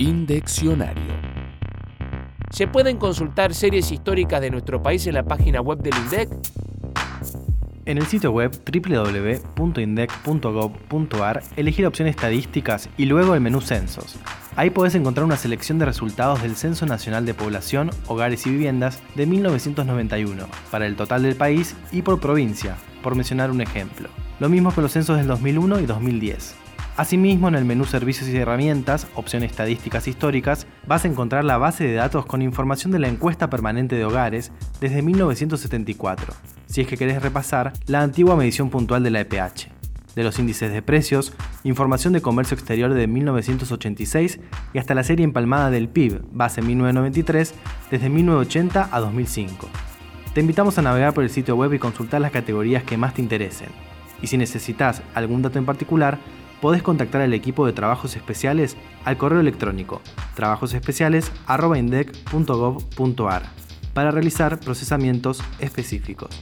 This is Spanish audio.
Indeccionario. ¿Se pueden consultar series históricas de nuestro país en la página web del INDEC? En el sitio web www.indec.gov.ar elegir opción estadísticas y luego el menú censos. Ahí podés encontrar una selección de resultados del Censo Nacional de Población, Hogares y Viviendas de 1991, para el total del país y por provincia, por mencionar un ejemplo. Lo mismo con los censos del 2001 y 2010. Asimismo, en el menú Servicios y Herramientas, opción Estadísticas Históricas, vas a encontrar la base de datos con información de la encuesta permanente de hogares desde 1974, si es que querés repasar la antigua medición puntual de la EPH, de los índices de precios, información de comercio exterior de 1986 y hasta la serie empalmada del PIB, base 1993, desde 1980 a 2005. Te invitamos a navegar por el sitio web y consultar las categorías que más te interesen. Y si necesitas algún dato en particular, podés contactar al equipo de trabajos especiales al correo electrónico trabajosespeciales.indec.gov.ar para realizar procesamientos específicos.